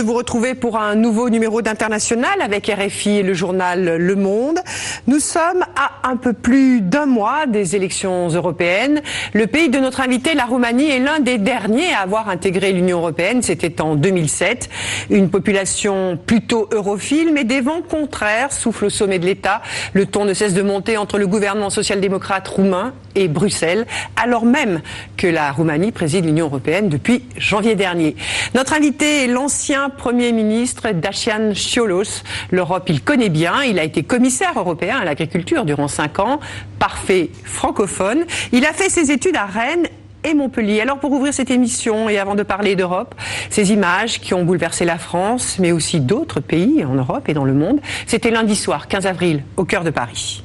De vous retrouver pour un nouveau numéro d'International avec RFI et le journal Le Monde. Nous sommes à un peu plus d'un mois des élections européennes. Le pays de notre invité, la Roumanie, est l'un des derniers à avoir intégré l'Union européenne. C'était en 2007. Une population plutôt europhile, mais des vents contraires soufflent au sommet de l'État. Le ton ne cesse de monter entre le gouvernement social-démocrate roumain et Bruxelles, alors même que la Roumanie préside l'Union européenne depuis janvier dernier. Notre invité est l'ancien Premier ministre Dacian Ciolos. L'Europe, il connaît bien. Il a été commissaire européen à l'agriculture durant cinq ans. Parfait francophone. Il a fait ses études à Rennes et Montpellier. Alors pour ouvrir cette émission et avant de parler d'Europe, ces images qui ont bouleversé la France, mais aussi d'autres pays en Europe et dans le monde, c'était lundi soir, 15 avril, au cœur de Paris.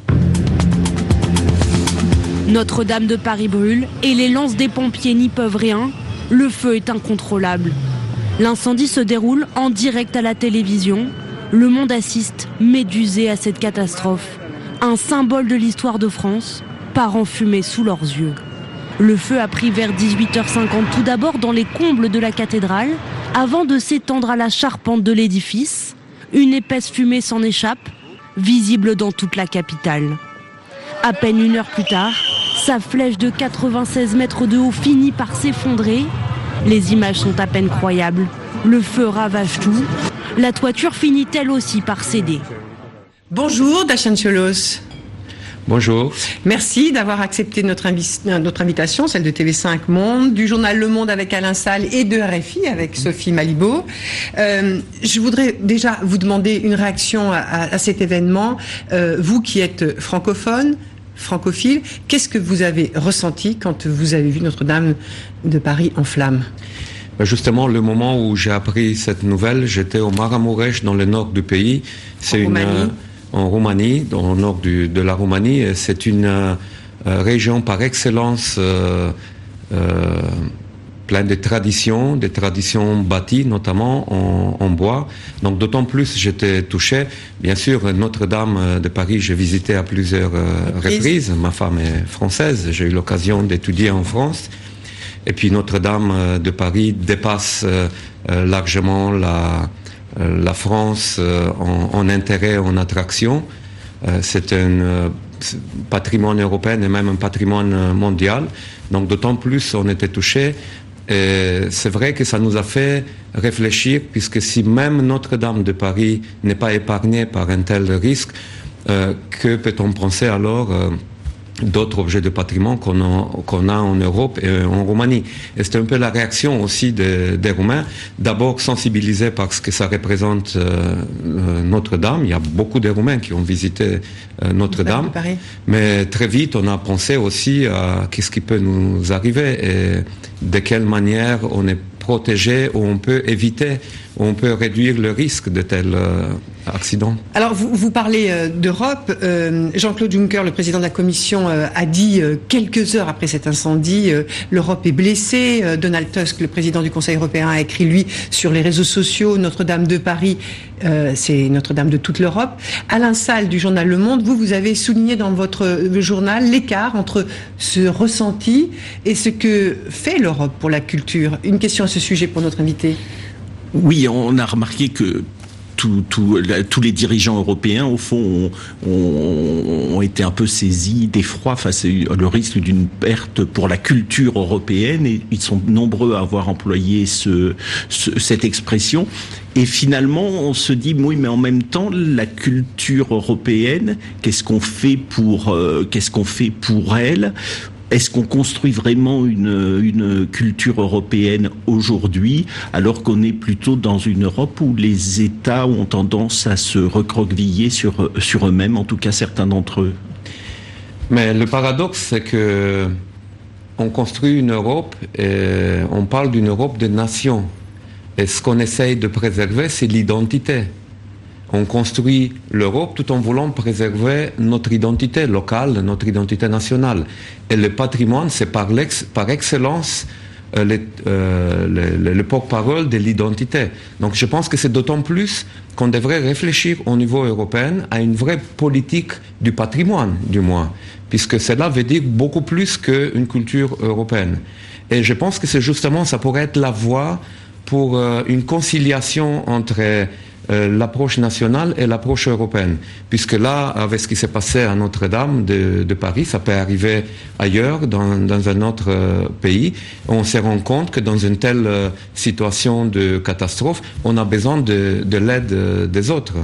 Notre-Dame de Paris brûle et les lances des pompiers n'y peuvent rien. Le feu est incontrôlable. L'incendie se déroule en direct à la télévision. Le monde assiste, médusé à cette catastrophe. Un symbole de l'histoire de France part en fumée sous leurs yeux. Le feu a pris vers 18h50 tout d'abord dans les combles de la cathédrale, avant de s'étendre à la charpente de l'édifice. Une épaisse fumée s'en échappe, visible dans toute la capitale. À peine une heure plus tard, sa flèche de 96 mètres de haut finit par s'effondrer. Les images sont à peine croyables. Le feu ravage tout. La toiture finit elle aussi par céder. Bonjour, Dacian Cholos. Bonjour. Merci d'avoir accepté notre, notre, invitation, celle de TV5 Monde, du journal Le Monde avec Alain Salle et de RFI avec Sophie Malibaud. Euh, je voudrais déjà vous demander une réaction à, à cet événement. Euh, vous qui êtes francophone, francophile. Qu'est-ce que vous avez ressenti quand vous avez vu Notre-Dame de Paris en flammes ben, Justement, le moment où j'ai appris cette nouvelle, j'étais au Maramuresh, dans le nord du pays. C'est une Roumanie. en Roumanie, dans le nord de la Roumanie. C'est une euh, région par excellence euh, euh, plein de traditions, des traditions bâties notamment en, bois. Donc d'autant plus j'étais touché. Bien sûr, Notre-Dame de Paris, j'ai visité à plusieurs euh, reprises. Ma femme est française, j'ai eu l'occasion d'étudier en France. Et puis Notre-Dame euh, de Paris dépasse euh, largement la, la France en, en, intérêt, en attraction. C'est un patrimoine européen et même un patrimoine mondial. Donc d'autant plus on était touché c'est vrai que ça nous a fait réfléchir, puisque si même Notre-Dame de Paris n'est pas épargnée par un tel risque, euh, que peut-on penser alors euh, d'autres objets de patrimoine qu'on a, a, en Europe et en Roumanie. Et c'était un peu la réaction aussi des, des Roumains, d'abord sensibilisés par ce que ça représente euh, Notre-Dame. Il y a beaucoup de Roumains qui ont visité euh, Notre-Dame, mais très vite on a pensé aussi à qu'est-ce qui peut nous arriver et de quelle manière on est protégé ou on peut éviter on peut réduire le risque de tels euh, accidents. Alors, vous, vous parlez euh, d'Europe. Euh, Jean-Claude Juncker, le président de la Commission, a dit quelques heures après cet incendie, l'Europe est blessée. Donald Tusk, le président du Conseil européen, a écrit, lui, sur les réseaux sociaux, Notre-Dame de Paris, c'est Notre-Dame de toute l'Europe. Alain Salle, du journal Le Monde, vous, vous avez souligné dans votre journal l'écart entre ce ressenti et ce que fait l'Europe pour la culture. Une question à ce sujet pour notre invité. Oui, on a remarqué que tous les dirigeants européens, au fond, ont, été un peu saisis d'effroi face au risque d'une perte pour la culture européenne. Et ils sont nombreux à avoir employé cette expression. Et finalement, on se dit, oui, mais en même temps, la culture européenne, qu'est-ce qu'on fait pour, euh, qu'est-ce qu'on fait pour elle? Est-ce qu'on construit vraiment une, culture européenne aujourd'hui, alors qu'on est plutôt dans une Europe où les États ont tendance à se recroqueviller sur, eux-mêmes, en tout cas certains d'entre eux? Mais le paradoxe, c'est que on construit une Europe et on parle d'une Europe de nations. Et ce qu'on essaye de préserver, c'est l'identité on construit l'Europe tout en voulant préserver notre identité locale, notre identité nationale. Et le patrimoine, c'est par, excellence euh, euh, le, porte-parole de l'identité. Donc je pense que c'est d'autant plus qu'on devrait réfléchir au niveau européen à une vraie politique du patrimoine, du moins, puisque cela veut dire beaucoup plus qu'une culture européenne. Et je pense que c'est justement, ça pourrait être la voie pour une conciliation entre l'approche nationale et l'approche européenne. Puisque là, avec ce qui s'est passé à Notre-Dame de, Paris, ça peut arriver ailleurs, dans, un autre pays. On se rend compte que dans une telle situation de catastrophe, on a besoin de, de l'aide des autres.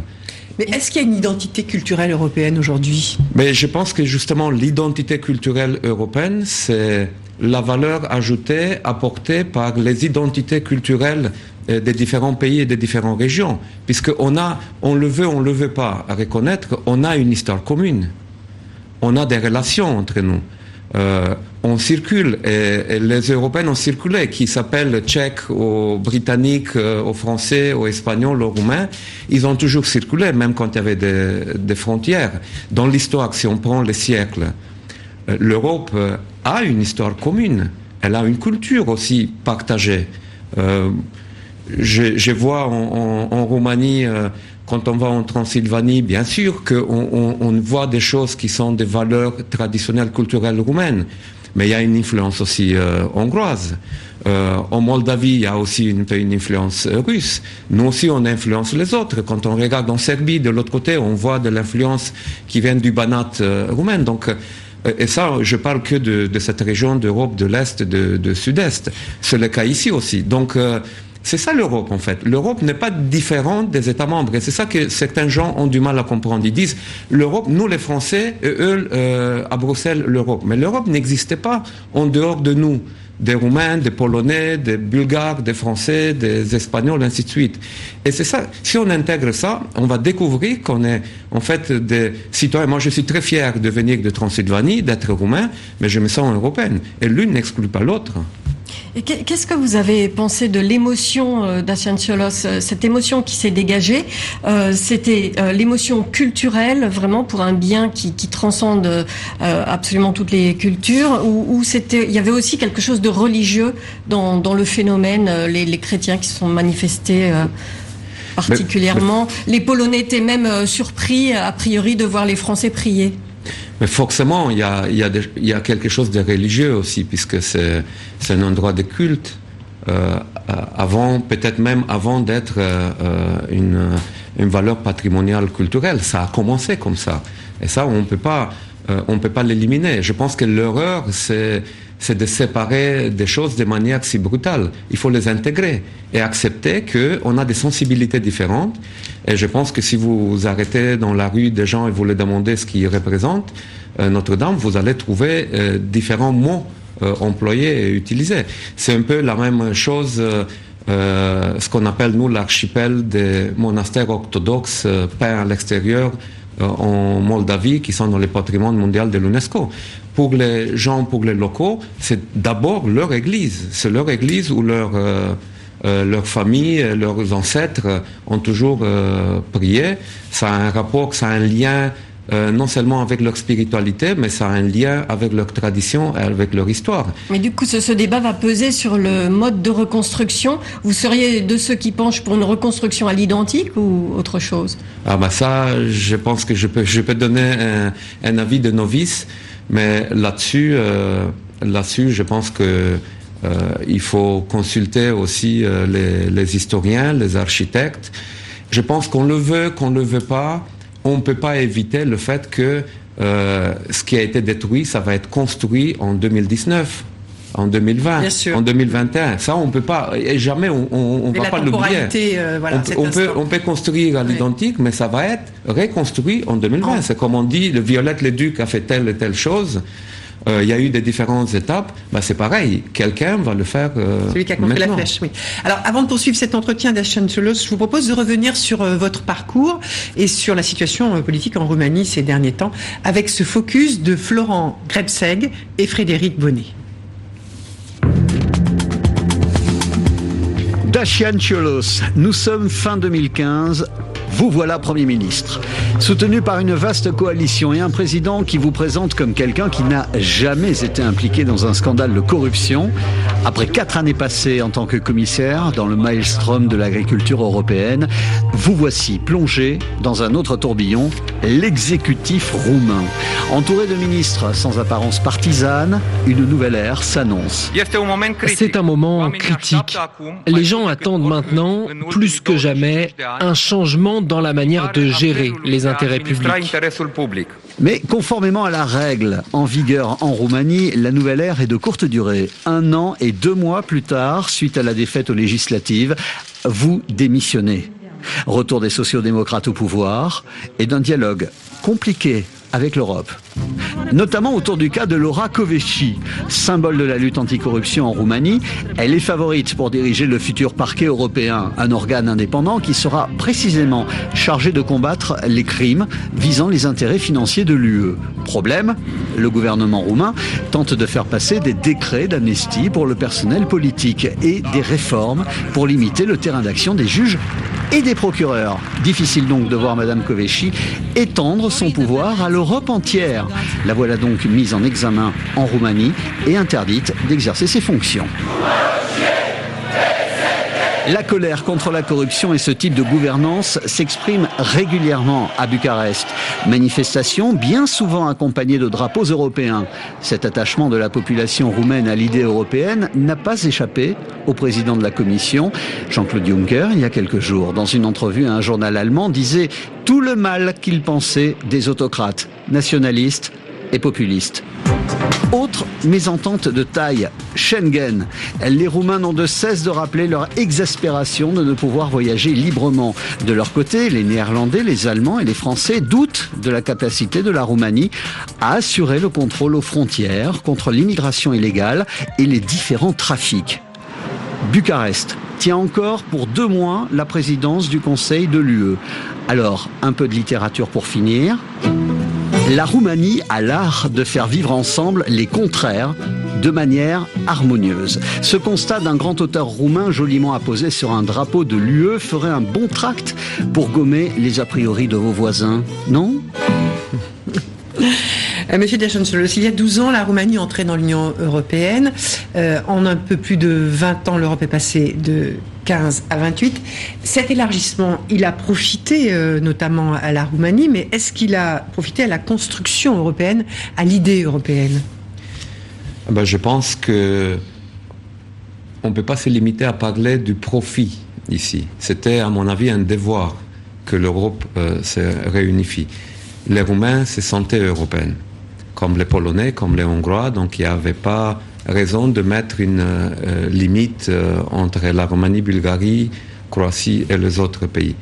Mais est-ce qu'il y a une identité culturelle européenne aujourd'hui? Mais je pense que justement l'identité culturelle européenne, c'est la valeur ajoutée apportée par les identités culturelles euh, des différents pays et des différentes régions, puisqu'on a, on le veut, on le veut pas, reconnaître, on a une histoire commune, on a des relations entre nous. Euh, on circule et, les Européens ont circulé, qui s'appellent Tchèques, aux Britanniques, euh, aux Français, aux Espagnols, aux Roumains. Ils ont toujours circulé, même quand il y avait des, frontières. Dans l'histoire, si on prend les siècles, l'Europe a une histoire commune. Elle a une culture aussi partagée. je, vois en, Roumanie quand on va en Transylvanie, bien sûr qu'on on, voit des choses qui sont des valeurs traditionnelles culturelles roumaines, mais il y a une influence aussi euh, hongroise. Euh, en Moldavie, il y a aussi une, une, influence russe. Nous aussi, on influence les autres. Quand on regarde en Serbie, de l'autre côté, on voit de l'influence qui vient du Banat euh, roumain. Donc, et ça, je parle que de, cette région d'Europe de l'Est, de, de Sud-Est. C'est le cas ici aussi. Donc, c'est ça l'Europe en fait. L'Europe n'est pas différente des États membres. Et c'est ça que certains gens ont du mal à comprendre. Ils disent l'Europe, nous les Français, eux euh, à Bruxelles, l'Europe. Mais l'Europe n'existait pas en dehors de nous. Des Roumains, des Polonais, des Bulgares, des Français, des Espagnols, ainsi de suite. Et c'est ça. Si on intègre ça, on va découvrir qu'on est en fait des citoyens. Moi, je suis très fier de venir de Transylvanie, d'être roumain, mais je me sens européenne. Et l'une n'exclut pas l'autre. Qu'est-ce que vous avez pensé de l'émotion euh, Cholos euh, Cette émotion qui s'est dégagée, euh, c'était l'émotion culturelle, vraiment pour un bien qui, transcende absolument toutes les cultures, ou, c'était, il y avait aussi quelque chose de religieux dans, le phénomène, les, chrétiens qui se sont manifestés particulièrement? Les Polonais étaient même surpris, a priori, de voir les Français prier. Mais forcément, il y a, y, a quelque chose de religieux aussi, puisque c'est un endroit de culte. Euh, avant, peut-être même avant d'être euh, une, une, valeur patrimoniale culturelle. Ça a commencé comme ça. Et ça, on ne peut pas, euh, on peut pas l'éliminer. Je pense que l'erreur, c'est c'est de séparer des choses de manière si brutale. Il faut les intégrer et accepter qu'on a des sensibilités différentes. Et je pense que si vous arrêtez dans la rue des gens et vous les demandez ce qu'ils représentent, euh, Notre-Dame, vous allez trouver euh, différents mots euh, employés et utilisés. C'est un peu la même chose. ce qu'on appelle nous l'archipel des monastères orthodoxes peints à l'extérieur en Moldavie qui sont dans le patrimoine mondial de l'UNESCO pour les gens, pour les locaux, c'est d'abord leur église. C'est leur église où leur, euh, euh, leur famille, leurs ancêtres ont toujours euh, prié. Ça a un rapport, ça a un lien non seulement avec leur spiritualité, mais ça a un lien avec leur tradition et avec leur histoire. Mais du coup, ce, débat va peser sur le mode de reconstruction. Vous seriez de ceux qui penchent pour une reconstruction à l'identique ou autre chose? Ah bah ça, je pense que je peux, je peux donner un, un avis de novice. Mais là-dessus, euh, là-dessus, je pense que euh, il faut consulter aussi euh, les, historiens, les architectes. Je pense qu'on le veut, qu'on le veut pas, on ne peut pas éviter le fait que ce qui a été détruit, ça va être construit en 2019 en 2020, en 2021. Ça, on peut pas, et jamais on, on, va pas l'oublier. Euh, on, peut, on peut construire à l'identique, mais ça va être reconstruit en 2020. C'est comme on dit, le Violette-le-Duc a fait telle et telle chose. Euh, il y a eu des différentes étapes, bah, c'est pareil, quelqu'un va le faire. Euh, Celui qui a compris la flèche, oui. Alors, avant de poursuivre cet entretien d'Ashton Solos, je vous propose de revenir sur votre parcours et sur la situation politique en Roumanie ces derniers temps, avec ce focus de Florent Grebseg et Frédéric Bonnet. Dacian Ciolos, nous sommes fin 2015. Vous voilà Premier ministre. Soutenu par une vaste coalition et un président qui vous présente comme quelqu'un qui n'a jamais été impliqué dans un scandale de corruption, Après quatre années passées en tant que commissaire dans le maelstrom de l'agriculture européenne, vous voici plongé dans un autre tourbillon, l'exécutif roumain. Entouré de ministres sans apparence partisane, une nouvelle ère s'annonce. C'est un moment critique. Les gens attendent maintenant, plus que jamais, un changement dans la manière de gérer les intérêts publics. Mais conformément à la règle en vigueur en Roumanie, la nouvelle ère est de courte durée. Un an et deux mois plus tard, suite à la défaite aux législatives, vous démissionnez. Retour des sociodémocrates au pouvoir et d'un dialogue compliqué avec l'Europe. Notamment autour du cas de Laura Kövesi, symbole de la lutte anticorruption en Roumanie. Elle est favorite pour diriger le futur parquet européen, un organe indépendant qui sera précisément chargé de combattre les crimes visant les intérêts financiers de l'UE. Problème, le gouvernement roumain tente de faire passer des décrets d'amnistie pour le personnel politique et des réformes pour limiter le terrain d'action des juges et des procureurs. Difficile donc de voir Madame Kövesi étendre son pouvoir à l'Europe entière. La voilà donc mise en examen en Roumanie et interdite d'exercer ses fonctions. La colère contre la corruption et ce type de gouvernance s'exprime régulièrement à Bucarest. Manifestations bien souvent accompagnées de drapeaux européens. Cet attachement de la population roumaine à l'idée européenne n'a pas échappé au président de la Commission, Jean-Claude Juncker, il y a quelques jours. Dans une entrevue à un journal allemand, disait tout le mal qu'il pensait des autocrates, nationalistes et populistes. Autre mésentente de taille, Schengen. Les Roumains n'ont de cesse de rappeler leur exaspération de ne pouvoir voyager librement. De leur côté, les Néerlandais, les Allemands et les Français doutent de la capacité de la Roumanie à assurer le contrôle aux frontières contre l'immigration illégale et les différents trafics. Bucarest tient encore pour deux mois la présidence du Conseil de l'UE. Alors, un peu de littérature pour finir. La Roumanie a l'art de faire vivre ensemble les contraires de manière harmonieuse. Ce constat d'un grand auteur roumain joliment apposé sur un drapeau de l'UE ferait un bon tract pour gommer les a priori de vos voisins, non euh, Monsieur Deschancelos, il y a 12 ans, la Roumanie entrait dans l'Union européenne. Euh, en un peu plus de 20 ans, l'Europe est passée de 15 à 28. Cet élargissement, il a profité euh, notamment à la Roumanie, mais est-ce qu'il a profité à la construction européenne, à l'idée européenne? Ah ben, Je pense que on ne peut pas se limiter à parler du profit ici. C'était, à mon avis, un devoir que l'Europe se réunifie. Les Roumains se sentaient européens comme les Polonais, comme les Hongrois, donc il n'y avait pas raison de mettre une euh, limite euh, entre la Roumanie, Bulgarie, Croatie et les autres pays.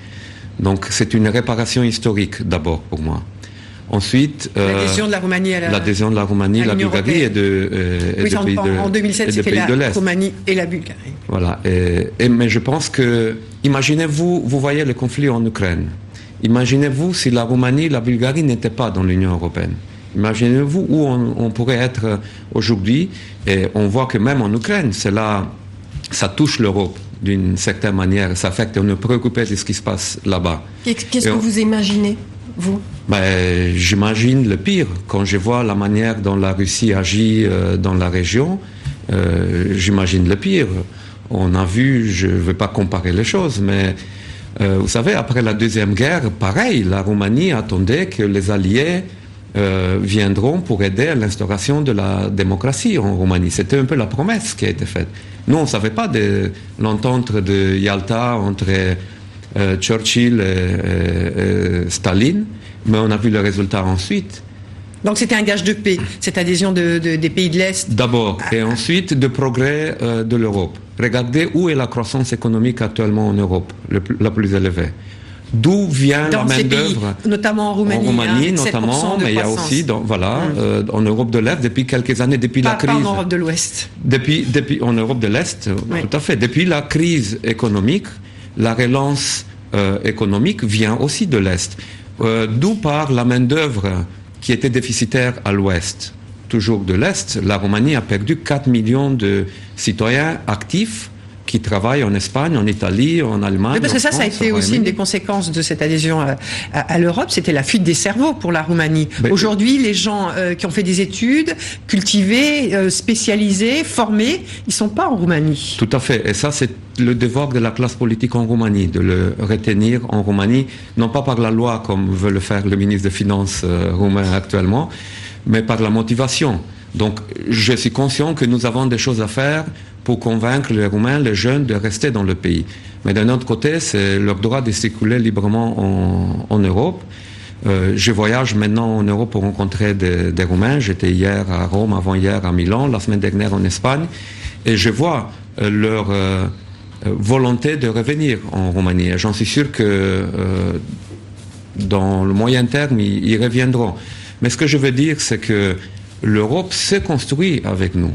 Donc c'est une réparation historique d'abord pour moi. Ensuite, euh, l'adhésion de la Roumanie à la, l'adhésion de la Roumanie, la Bulgarie et de, oui, en, pays de en 2007, c'était la Roumanie et la Bulgarie. Voilà. Et, mais je pense que, imaginez-vous, vous voyez le conflit en Ukraine. Imaginez-vous si la Roumanie et la Bulgarie n'étaient pas dans l'Union européenne. Imaginez-vous où on, pourrait être aujourd'hui. Et on voit que même en Ukraine, cela, ça touche l'Europe d'une certaine manière. Ça fait qu'on est préoccupé de ce qui se passe là-bas. Qu'est-ce que vous imaginez, vous? Ben, J'imagine le pire. Quand je vois la manière dont la Russie agit euh, dans la région, euh, j'imagine le pire. On a vu, je ne veux pas comparer les choses, mais euh, vous savez, après la Deuxième Guerre, pareil, la Roumanie attendait que les Alliés euh, viendront pour aider à l'instauration de la démocratie en Roumanie. C'était un peu la promesse qui a été faite. Nous, on ne savait pas de l'entente de Yalta entre euh, Churchill et, Staline, mais on a vu le résultat ensuite. Donc c'était un gage de paix, cette adhésion de, des pays de l'Est D'abord, et ensuite de progrès euh, de l'Europe. Regardez où est la croissance économique actuellement en Europe, la plus élevée. D'où vient la main d'œuvre Notamment en Roumanie. En Roumanie, hein, notamment, mais il y a aussi, dans, voilà, hum. euh, en Europe de l'Est depuis quelques années, depuis la crise. Pas en Europe de l'Ouest. Depuis, depuis, en Europe de l'Est, tout à fait. Depuis la crise économique, la relance euh, économique vient aussi de l'Est. Euh, d'où part la main d'œuvre qui était déficitaire à l'Ouest? Toujours de l'Est, la Roumanie a perdu 4 millions de citoyens actifs qui travaillent en Espagne, en Italie, en Allemagne. parce que ça, ça a été aussi une des conséquences de cette adhésion à, l'Europe, c'était la fuite des cerveaux pour la Roumanie. Aujourd'hui, les gens qui ont fait des études, cultivés, spécialisés, formés, ils sont pas en Roumanie. Tout à fait. Et ça, c'est le devoir de la classe politique en Roumanie, de le retenir en Roumanie, non pas par la loi comme veut le faire le ministre des Finances euh, roumain actuellement, mais par la motivation. Donc je suis conscient que nous avons des choses à faire pour convaincre les Roumains, les jeunes, de rester dans le pays. Mais d'un autre côté, c'est leur droit de circuler librement en, Europe. Euh, je voyage maintenant en Europe pour rencontrer des, Roumains. J'étais hier à Rome, avant-hier à Milan, la semaine dernière en Espagne. Et je vois euh, leur euh, volonté de revenir en Roumanie. J'en suis sûr que dans le moyen terme, ils, reviendront. Mais ce que je veux dire, c'est que l'Europe s'est construite avec nous.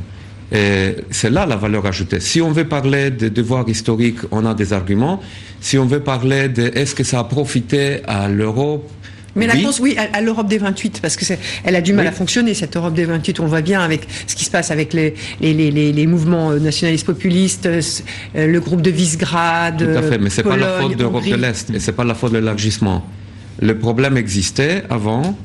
C'est là la valeur ajoutée. Si on veut parler de devoirs historiques, on a des arguments. Si on veut parler de est-ce que ça a profité à l'Europe? Mais la réponse, oui, à, l'Europe des 28, parce que elle a du mal à fonctionner, cette Europe des 28. On le voit bien avec ce qui se passe avec les, les, les, les mouvements euh, nationalistes populistes, euh, euh, le groupe de Visegrad. Tout à fait, mais c'est pas la faute d'Europe de l'Est, et c'est pas la faute de l'élargissement. Le problème existait avant,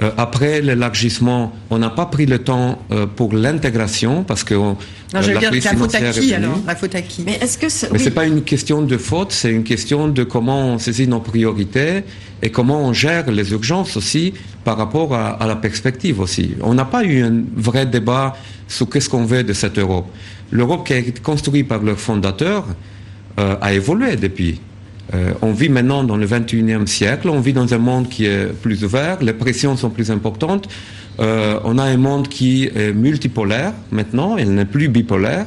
euh, après l'élargissement, on n'a pas pris le temps euh, pour l'intégration parce que non, je veux dire, la faute à qui alors La faute à qui? Mais est-ce que c'est, c'est pas une question de faute, c'est une question de comment on saisit nos priorités et comment on gère les urgences aussi par rapport à, la perspective aussi. On n'a pas eu un vrai débat sur qu'est-ce qu'on veut de cette Europe. L'Europe qui a été construite par leurs fondateurs euh, a évolué depuis. Euh, on vit maintenant dans le 21e siècle, on vit dans un monde qui est plus ouvert, les pressions sont plus importantes, euh, on a un monde qui est multipolaire maintenant, il n'est plus bipolaire.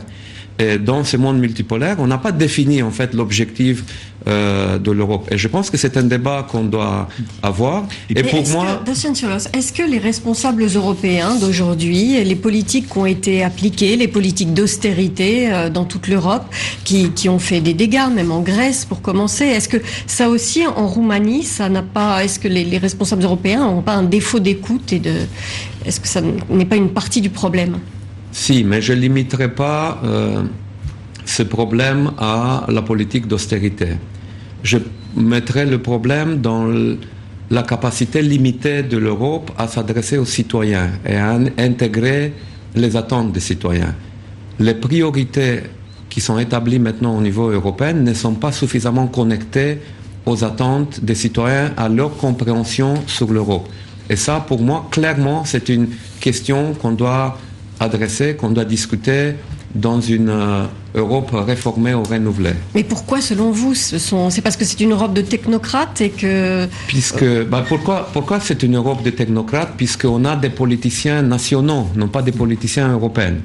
Et dans ce monde multipolaire, on n'a pas défini en fait l'objectif euh, de l'Europe. Et je pense que c'est un débat qu'on doit avoir. Et pour moi, est-ce que les responsables européens d'aujourd'hui, les politiques qui ont été appliquées, les politiques d'austérité euh, dans toute l'Europe, qui, qui, ont fait des dégâts, même en Grèce pour commencer, est-ce que ça aussi en Roumanie, ça n'a pas, est-ce que les, les responsables européens n'ont pas un défaut d'écoute et de, est-ce que ça n'est pas une partie du problème? Si, mais je ne limiterai pas euh, ce problème à la politique d'austérité. Je mettrai le problème dans la capacité limitée de l'Europe à s'adresser aux citoyens et à intégrer les attentes des citoyens. Les priorités qui sont établies maintenant au niveau européen ne sont pas suffisamment connectées aux attentes des citoyens, à leur compréhension sur l'Europe. Et ça, pour moi, clairement, c'est une question qu'on doit adressé qu'on doit discuter dans une euh, Europe réformée ou renouvelée. Mais pourquoi, selon vous, ce c'est parce que c'est une Europe de technocrates et que... Puisque, bah pourquoi, pourquoi c'est une Europe de technocrates? Puisqu'on a des politiciens nationaux, non pas des politiciens européens.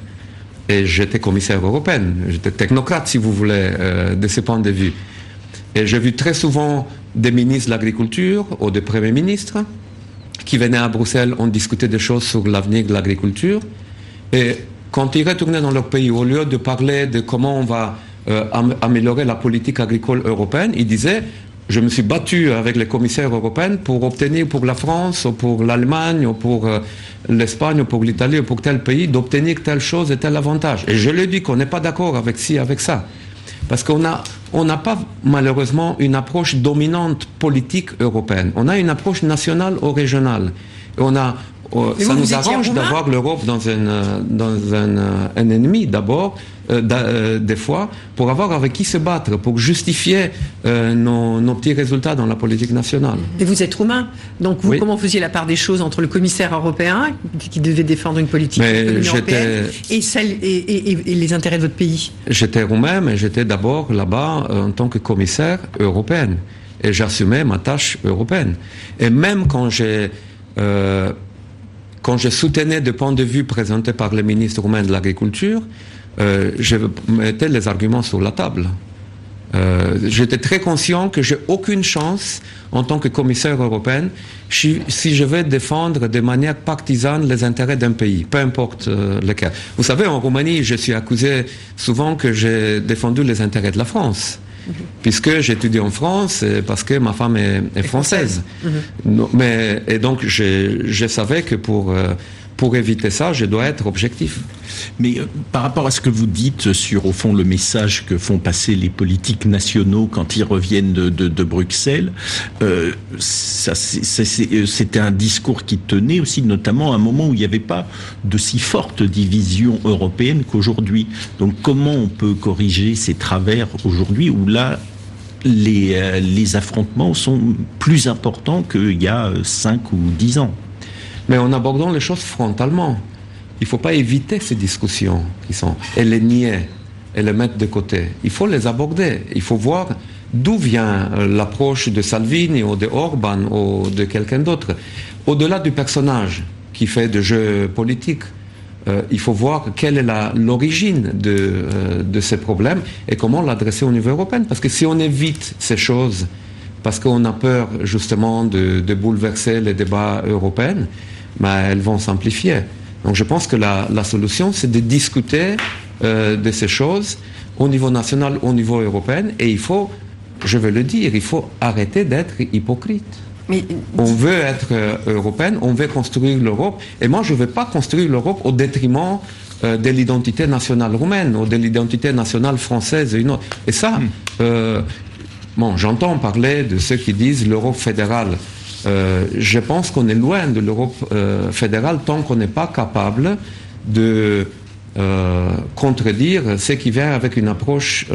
Et j'étais commissaire européen, j'étais technocrate, si vous voulez, euh, de ce point de vue. Et j'ai vu très souvent des ministres de l'agriculture ou des premiers ministres qui venaient à Bruxelles, on discutait des choses sur l'avenir de l'agriculture. Et quand ils retournaient dans leur pays, au lieu de parler de comment on va euh, améliorer la politique agricole européenne, ils disaient je me suis battu avec les commissaires européens pour obtenir pour la France, ou pour l'Allemagne, ou pour euh, l'Espagne, ou pour l'Italie, ou pour tel pays, d'obtenir telle chose et tel avantage. Et je lui dis qu'on n'est pas d'accord avec ci, avec ça. Parce qu'on n'a on pas malheureusement une approche dominante politique européenne. On a une approche nationale ou régionale. On a Oh, ça nous arrange d'avoir l'Europe dans, un, euh, dans un, euh, un ennemi d'abord, euh, des fois, pour avoir avec qui se battre, pour justifier nos, nos, petits résultats dans la politique nationale. Et vous êtes roumain, donc vous, comment faisiez la part des choses entre le commissaire européen, qui devait défendre une politique européenne, et, celle, et, et, les intérêts de votre pays? J'étais roumain, mais j'étais d'abord là-bas en tant que commissaire européen. Et j'assumais ma tâche européenne. Et même quand j'ai quand je soutenais des points de vue présentés par le ministre roumain de l'Agriculture, euh, je mettais les arguments sur la table. Euh, j'étais très conscient que j'ai aucune chance en tant que commissaire européen si, je vais défendre de manière partisane les intérêts d'un pays, peu importe euh, lequel. Vous savez, en Roumanie, je suis accusé souvent que j'ai défendu les intérêts de la France. Mhm. puisque j'étudie en France parce que ma femme est, française. Mhm. Mais, et donc, je, savais que pour euh, pour éviter ça, je dois être objectif. Mais euh, par rapport à ce que vous dites sur, au fond, le message que font passer les politiques nationaux quand ils reviennent de, Bruxelles, euh, euh, c'était un discours qui tenait aussi notamment à un moment où il n'y avait pas de si forte division européenne qu'aujourd'hui. Donc comment on peut corriger ces travers aujourd'hui où là, les, affrontements sont plus importants qu'il y a 5 ou 10 ans? Mais en abordant les choses frontalement. Il ne faut pas éviter ces discussions qui sont, et les nier, et les mettre de côté. Il faut les aborder. Il faut voir d'où vient l'approche de Salvini ou de Orban ou de quelqu'un d'autre. Au-delà du personnage qui fait de jeux politiques, euh, il faut voir quelle est l'origine de, euh, de, ces problèmes et comment l'adresser au niveau européen. Parce que si on évite ces choses, parce qu'on a peur justement de bouleverser les débats européens, elles vont s'amplifier. Donc je pense que la, solution, c'est de discuter euh, de ces choses au niveau national, au niveau européen, et il faut, je veux le dire, il faut arrêter d'être hypocrite. On veut être euh, européen, on veut construire l'Europe, et moi je ne veux pas construire l'Europe au détriment euh, de l'identité nationale roumaine ou de l'identité nationale française et une autre. Et ça, hmm. bon, j'entends parler de ceux qui disent l'Europe fédérale. Euh, je pense qu'on est loin de l'Europe euh, fédérale tant qu'on n'est pas capable de euh, contredire ce qui vient avec une approche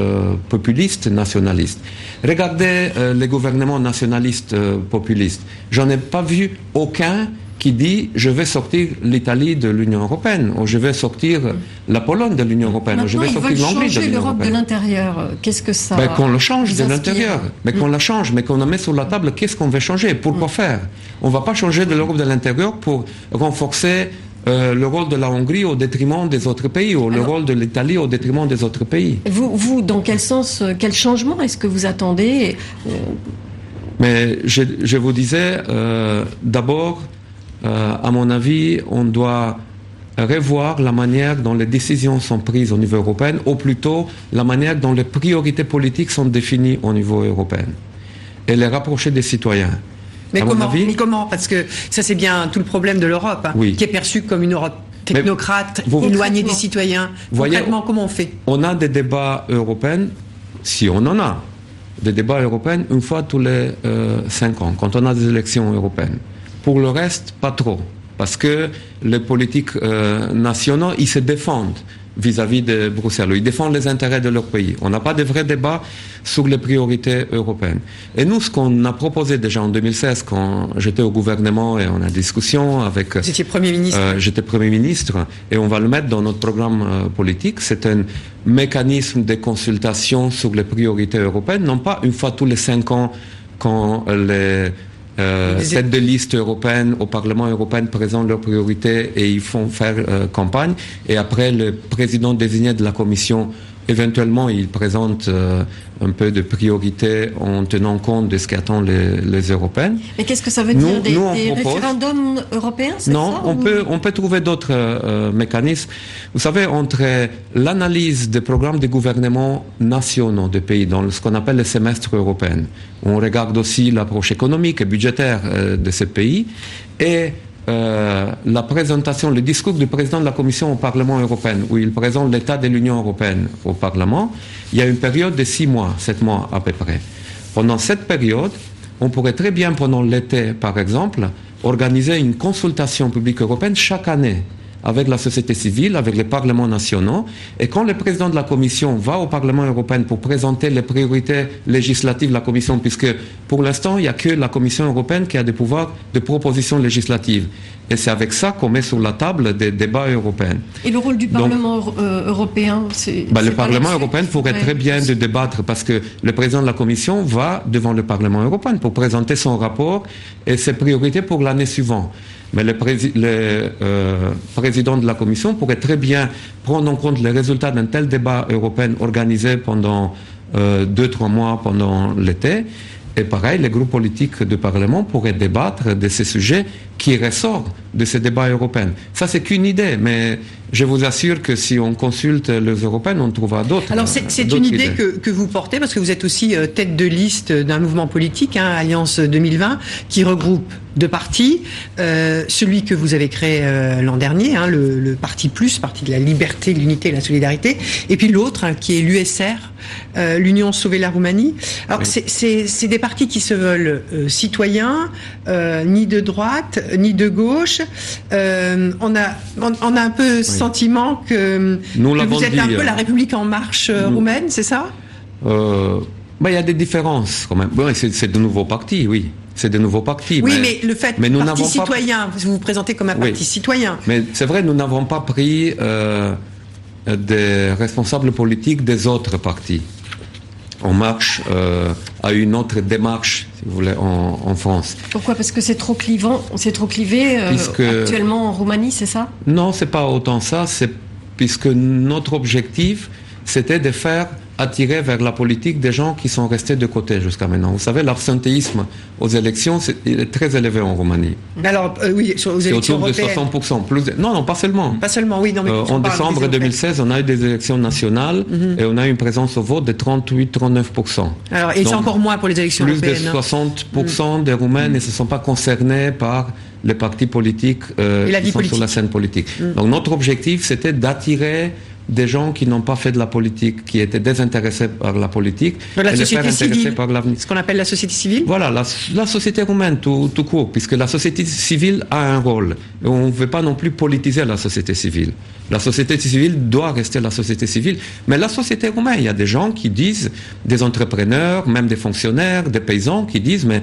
populiste nationaliste. Regardez les gouvernements nationalistes populistes. J'en ai pas vu aucun qui dit je vais sortir l'Italie de l'Union européenne, ou je vais sortir la Pologne de l'Union européenne, ou je vais sortir l'Hongrie de l'Union l'Europe de l'intérieur. Qu'est-ce que ça ben, Qu'on le change de l'intérieur, mais qu'on la change, mais qu'on la met sur la table. Qu'est-ce qu'on veut changer? Pourquoi mm. faire? On ne va pas changer de l'Europe de l'intérieur pour renforcer euh, le rôle de la Hongrie au détriment des autres pays, ou le rôle de l'Italie au détriment des autres pays. Vous, vous dans quel sens, euh, quel changement est-ce que vous attendez? Mais je, je, vous disais, euh, d'abord, euh, à mon avis, on doit revoir la manière dont les décisions sont prises au niveau européen, ou plutôt la manière dont les priorités politiques sont définies au niveau européen, et les rapprocher des citoyens. Mais, comment, Parce que ça, c'est bien tout le problème de l'Europe, hein, qui est perçue comme une Europe technocrate, éloignée des citoyens. Concrètement, comment on fait? On a des débats européens, si on en a, des débats européens une fois tous les euh, cinq ans, quand on a des élections européennes. Pour le reste, pas trop. Parce que les politiques euh, nationaux, ils se défendent vis-à-vis de Bruxelles. Ils défendent les intérêts de leur pays. On n'a pas de vrai débat sur les priorités européennes. Et nous, ce qu'on a proposé déjà en 2016, quand j'étais au gouvernement et on a discussion avec... Vous étiez Premier ministre euh, J'étais Premier ministre et on va le mettre dans notre programme euh, politique. C'est un mécanisme de consultation sur les priorités européennes, non pas une fois tous les cinq ans quand les euh, têtes de liste européennes au Parlement européen présentent leurs priorités et ils font faire euh, campagne. Et après, le président désigné de la Commission Éventuellement, il présente euh, un peu de priorité en tenant compte de ce qu'attendent les, Européens. Mais qu'est-ce que ça veut dire Des, référendums européens Non, on, peut, on peut trouver d'autres euh, mécanismes. Vous savez, entre l'analyse des programmes de gouvernement nationaux des pays, dans ce qu'on appelle le semestre européen, on regarde aussi l'approche économique et budgétaire euh, de ces pays, et euh, la présentation, le discours du président de la Commission au Parlement européen, où il présente l'état de l'Union européenne au Parlement, il y a une période de six mois, sept mois à peu près. Pendant cette période, on pourrait très bien, pendant l'été par exemple, organiser une consultation publique européenne chaque année avec la société civile, avec les parlements nationaux. Et quand le président de la Commission va au Parlement européen pour présenter les priorités législatives de la Commission, puisque pour l'instant, il n'y a que la Commission européenne qui a des pouvoirs de proposition législative. Et c'est avec ça qu'on met sur la table des débats européens. Et le rôle du Parlement euh, européen, c'est... Bah, le Parlement européen pourrait très bien de débattre parce que le président de la Commission va devant le Parlement européen pour présenter son rapport et ses priorités pour l'année suivante. Mais le, euh, président de la Commission pourrait très bien prendre en compte les résultats d'un tel débat européen organisé pendant euh, deux, trois mois pendant l'été. Et pareil, les groupes politiques du Parlement pourraient débattre de ces sujets qui ressort de ces débats européens. Ça, c'est qu'une idée, mais je vous assure que si on consulte les Européens, on trouvera d'autres. Alors, c'est une idée que, que, vous portez parce que vous êtes aussi euh, tête de liste d'un mouvement politique, hein, Alliance 2020, qui regroupe deux partis. Euh, celui que vous avez créé euh, l'an dernier, hein, le, le, Parti Plus, Parti de la liberté, de l'unité et de la solidarité, et puis l'autre hein, qui est l'USR, euh, l'Union Sauver la Roumanie. Alors, c'est des partis qui se veulent citoyens, ni de droite, ni de gauche. on, a, on, a un peu sentiment que, vous êtes un peu la République en marche roumaine, c'est ça? Bah, il y a des différences quand même. c'est de nouveaux partis, oui. C'est de nouveaux partis. Oui, mais, le fait mais nous parti citoyen, vous vous présentez comme un parti citoyen. Mais c'est vrai, nous n'avons pas pris euh, des responsables politiques des autres partis. On marche euh, à une autre démarche, si vous voulez, en, France. Pourquoi? Parce que c'est trop clivant, c'est trop clivé euh, actuellement en Roumanie, c'est ça? Non, c'est pas autant ça. C'est puisque notre objectif, c'était de faire attirer vers la politique des gens qui sont restés de côté jusqu'à maintenant. Vous savez, l'absentéisme aux élections est très élevé en Roumanie. Alors, euh, oui, aux élections autour de 60%. Plus Non, non, pas seulement. Pas seulement, oui. Non, mais euh, en décembre 2016, on a eu des élections nationales mhm. et on a eu une présence au vote de 38-39%. Alors, et c'est encore moins pour les élections plus européennes. Plus de 60% mhm. des Roumains ne se sont pas concernés par les partis politiques euh, qui sont sur la scène politique. Mhm. Donc, notre objectif, c'était d'attirer des gens qui n'ont pas fait de la politique, qui étaient désintéressés par la politique, de la société civile, par l'avenir. Ce qu'on appelle la société civile Voilà, la, société roumaine tout, tout, court, puisque la société civile a un rôle. Et on ne veut pas non plus politiser la société civile. La société civile doit rester la société civile. Mais la société roumaine, il y a des gens qui disent, des entrepreneurs, même des fonctionnaires, des paysans, qui disent, mais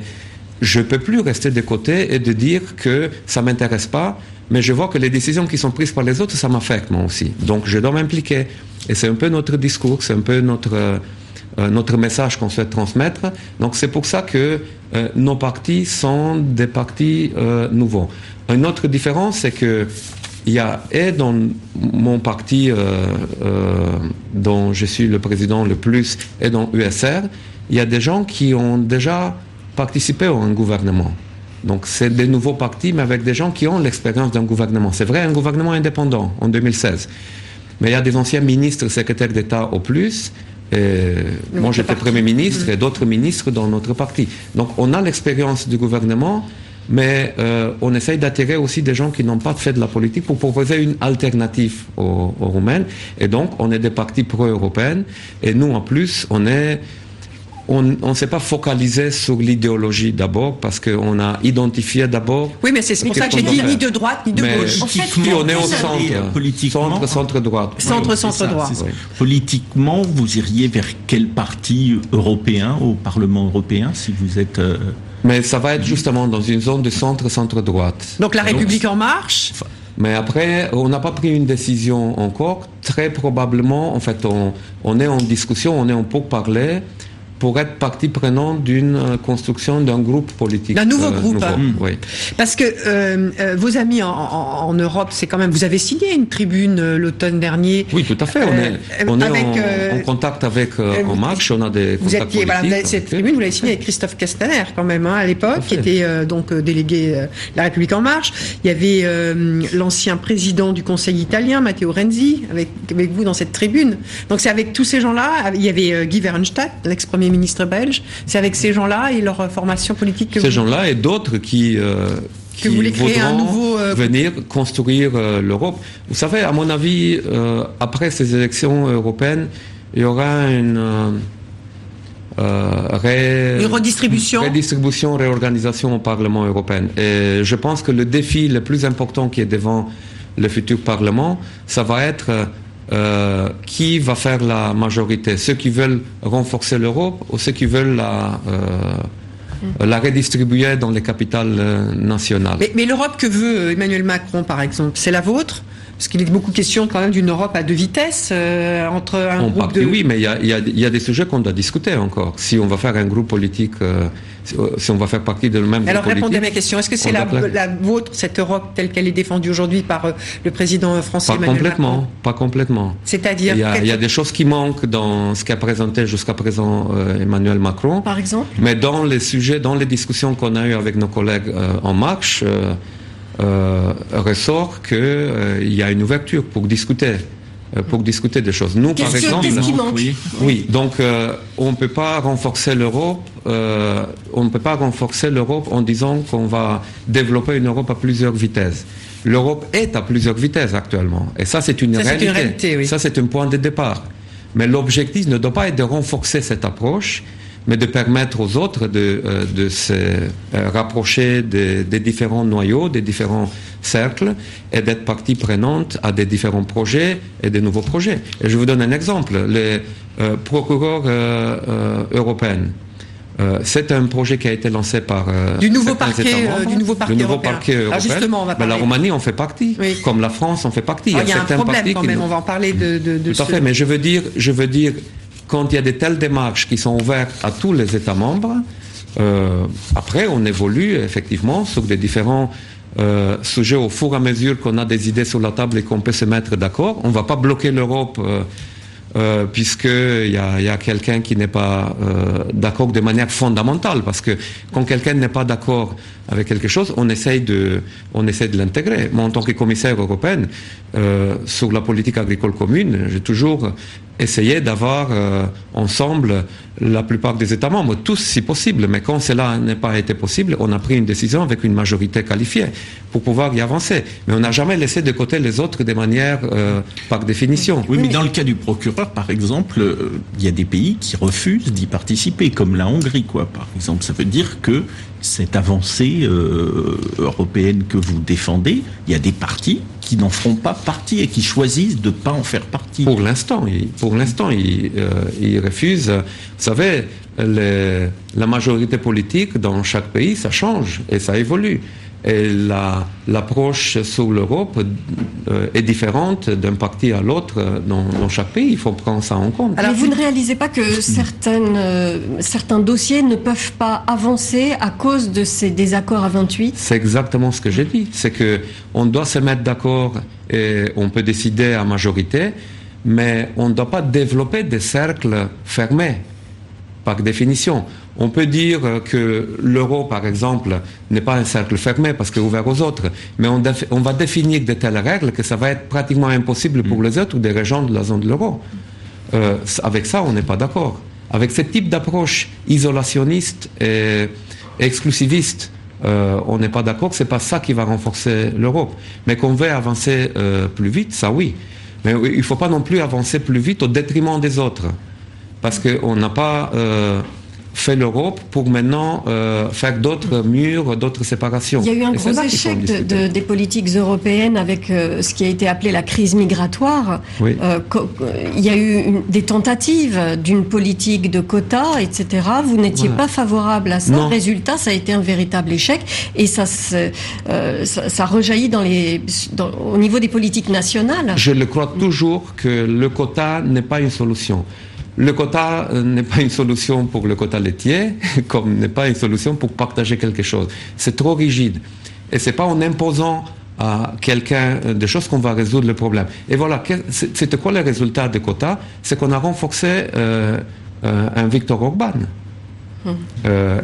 je ne peux plus rester de côté et de dire que ça ne m'intéresse pas mais je vois que les décisions qui sont prises par les autres, ça m'affecte moi aussi. Donc je dois m'impliquer. Et c'est un peu notre discours, c'est un peu notre, euh, euh, message qu'on souhaite transmettre. Donc c'est pour ça que euh, nos partis sont des partis nouveaux. Une autre différence, c'est que il y a, et dans mon parti dont je suis le président le plus, et dans USR, il y a des gens qui ont déjà participé à un gouvernement. Donc c'est des nouveaux partis, mais avec des gens qui ont l'expérience d'un gouvernement. C'est vrai, un gouvernement indépendant en 2016. Mais il y a des anciens ministres, secrétaires d'État au plus. Moi, j'étais Premier ministre et d'autres ministres dans notre parti. Donc on a l'expérience du gouvernement, mais euh, on essaye d'attirer aussi des gens qui n'ont pas fait de la politique pour proposer une alternative aux, aux Roumains. Et donc, on est des partis pro-européens. Et nous, en plus, on est on ne s'est pas focalisé sur l'idéologie d'abord parce qu'on a identifié d'abord. Oui, mais c'est pour ça que j'ai dit ni de droite ni de gauche. En fait, on est au centre, politiquement, centre, centre droite. Centre, centre droite. Politiquement, vous iriez vers quel parti européen au Parlement européen si vous êtes euh, Mais ça va être justement dans une zone de centre, centre droite. Donc la République en marche? Mais après, on n'a pas pris une décision encore. Très probablement, en fait, on, on est en discussion, on est en pourparler pour être partie prenante d'une euh, construction d'un groupe politique. D'un nouveau euh, groupe. Hein. Oui. Parce que euh, vos amis en, Europe, c'est quand même. Vous avez signé une tribune l'automne dernier. Oui, tout à fait. On est, on est en, contact avec En Marche. On a des vous contacts étiez, voilà, cette tribune, vous l'avez signée avec Christophe Castaner quand même hein, à l'époque, qui était donc délégué de La République en Marche. Il y avait l'ancien président du Conseil italien, Matteo Renzi, avec, avec vous dans cette tribune. Donc c'est avec tous ces gens-là. Il y avait Guy Verhofstadt, l'ex-premier ministre belge. C'est avec ces gens-là et leur formation politique que ces gens-là et d'autres qui euh, que vous voulez créer un nouveau euh, venir construire euh, l'Europe. Vous savez, à mon avis, après ces élections européennes, il y aura une une redistribution. Redistribution, réorganisation au Parlement européen. Et je pense que le défi le plus important qui est devant le futur Parlement, ça va être euh, qui va faire la majorité? Ceux qui veulent renforcer l'Europe ou ceux qui veulent la, euh, redistribuer dans les capitales euh, nationales? Mais l'Europe que veut Emmanuel Macron, par exemple, c'est la vôtre? Parce qu'il est beaucoup question quand même d'une Europe à deux vitesses entre un groupe de... Oui, mais il y a, y a, des sujets qu'on doit discuter encore. Si on va faire un groupe politique si on va faire partie de le même Alors répondez à ma question. Est-ce que c'est la, vôtre, cette Europe telle qu'elle est défendue aujourd'hui par euh, le président français pas Emmanuel complètement, Macron Pas complètement. C'est-à-dire il, y a des choses qui manquent dans ce qu'a présenté jusqu'à présent euh, Emmanuel Macron. Par exemple Mais dans les sujets, dans les discussions qu'on a eues avec nos collègues euh, en marche, ressort qu'il y a une ouverture pour discuter. Pour discuter des choses. Nous, par exemple, oui. oui. donc on ne peut pas renforcer l'Europe. on ne peut pas renforcer l'Europe en disant qu'on va développer une Europe à plusieurs vitesses. L'Europe est à plusieurs vitesses actuellement, et ça c'est une réalité. Ça c'est un point de départ. Mais l'objectif ne doit pas être de renforcer cette approche, mais de permettre aux autres de, euh, se euh, rapprocher des, différents noyaux, des différents cercles, et d'être partie prenante à des différents projets et des nouveaux projets. Et je vous donne un exemple. Les euh, procureurs européens euh, c'est un projet qui a été lancé par euh, du nouveau parquet, euh, du nouveau parquet, nouveau Parquet européen. justement, on va la Roumanie en fait partie, comme la France en fait partie. il y a, un problème quand même. On va en parler de. de, de Tout à fait, mais je veux dire, je veux dire, quand il y a de telles démarches qui sont ouvertes à tous les États membres, après on évolue effectivement sur des différents sujets au fur et à mesure qu'on a des idées sur la table et qu'on peut se mettre d'accord. On ne va pas bloquer l'Europe euh, puisqu'il y a, quelqu'un qui n'est pas euh, d'accord de manière fondamentale, parce que quand quelqu'un n'est pas d'accord avec quelque chose, on essaye de, de l'intégrer. Moi, en tant que commissaire européen, euh, sur la politique agricole commune, j'ai toujours essayé d'avoir euh, ensemble la plupart des États membres, tous si possible. Mais quand cela n'a pas été possible, on a pris une décision avec une majorité qualifiée pour pouvoir y avancer. Mais on n'a jamais laissé de côté les autres de manière euh, par définition. Oui, mais dans le cas du procureur, par exemple, euh, il y a des pays qui refusent d'y participer, comme la Hongrie, quoi. Par exemple, ça veut dire que cette avancée européenne que vous défendez, il y a des partis qui n'en feront pas partie et qui choisissent de ne pas en faire partie. Pour l'instant, pour l'instant, ils, euh, refusent. Vous savez, la majorité politique dans chaque pays, ça change et ça évolue. Et l'approche sur l'Europe euh, est différente d'un parti à l'autre dans, chaque pays. Il faut prendre ça en compte. Alors, vous ne réalisez pas que certaines, euh, certains dossiers ne peuvent pas avancer à cause de ces désaccords à 28 C'est exactement ce que j'ai dit. C'est qu'on doit se mettre d'accord et on peut décider à majorité, mais on ne doit pas développer des cercles fermés, par définition. On peut dire que l'euro, par exemple, n'est pas un cercle fermé parce qu'il est ouvert aux autres, mais on, va définir de telles règles que ça va être pratiquement impossible pour les autres des régions de la zone de l'euro. Euh, avec ça, on n'est pas d'accord. Avec ce type d'approche isolationniste et exclusiviste, euh, on n'est pas d'accord. C'est pas ça qui va renforcer l'Europe. Mais qu'on veut avancer euh, plus vite, ça oui. Mais il ne faut pas non plus avancer plus vite au détriment des autres, parce qu'on n'a pas fait l'Europe pour maintenant euh, faire d'autres murs, d'autres séparations. Il y a eu un gros échec des politiques européennes avec euh, ce qui a été appelé la crise migratoire. Euh, il y a eu des tentatives d'une politique de quotas, etc. Vous n'étiez pas favorable à ça. Résultat, ça a été un véritable échec et ça, ça, rejaillit dans les, au niveau des politiques nationales. Je le crois toujours que le quota n'est pas une solution. Le quota euh, n'est pas une solution pour le quota laitier, comme n'est pas une solution pour partager quelque chose. C'est trop rigide. Et c'est pas en imposant à quelqu'un des choses qu'on va résoudre le problème. Et voilà, c'était quoi le résultat des quotas? C'est qu'on a renforcé euh, euh, un Victor Orban. Hum.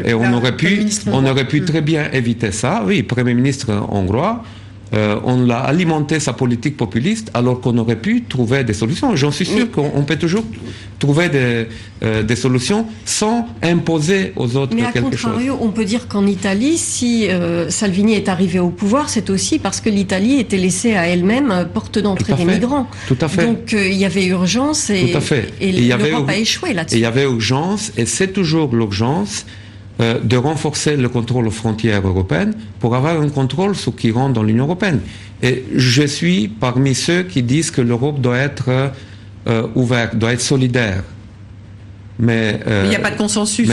et on aurait pu, on aurait pu très bien éviter ça. Oui, Premier ministre hongrois, euh, on l'a alimenté sa politique populiste alors qu'on aurait pu trouver des solutions. J'en suis sûr qu'on peut toujours trouver des, euh, solutions sans imposer aux autres Mais à contrario, on peut dire qu'en Italie, si euh, Salvini est arrivé au pouvoir, c'est aussi parce que l'Italie était laissée à elle-même porte d'entrée des migrants. Tout à fait. Donc il y avait urgence et, et, l'Europe a échoué là-dessus. Il y avait urgence et c'est toujours l'urgence euh, de renforcer le contrôle aux frontières européennes pour avoir un contrôle sur qui rentre dans l'Union européenne. Et je suis parmi ceux qui disent que l'Europe doit être euh, ouverte, doit être solidaire. Mais, euh, il n'y a pas de consensus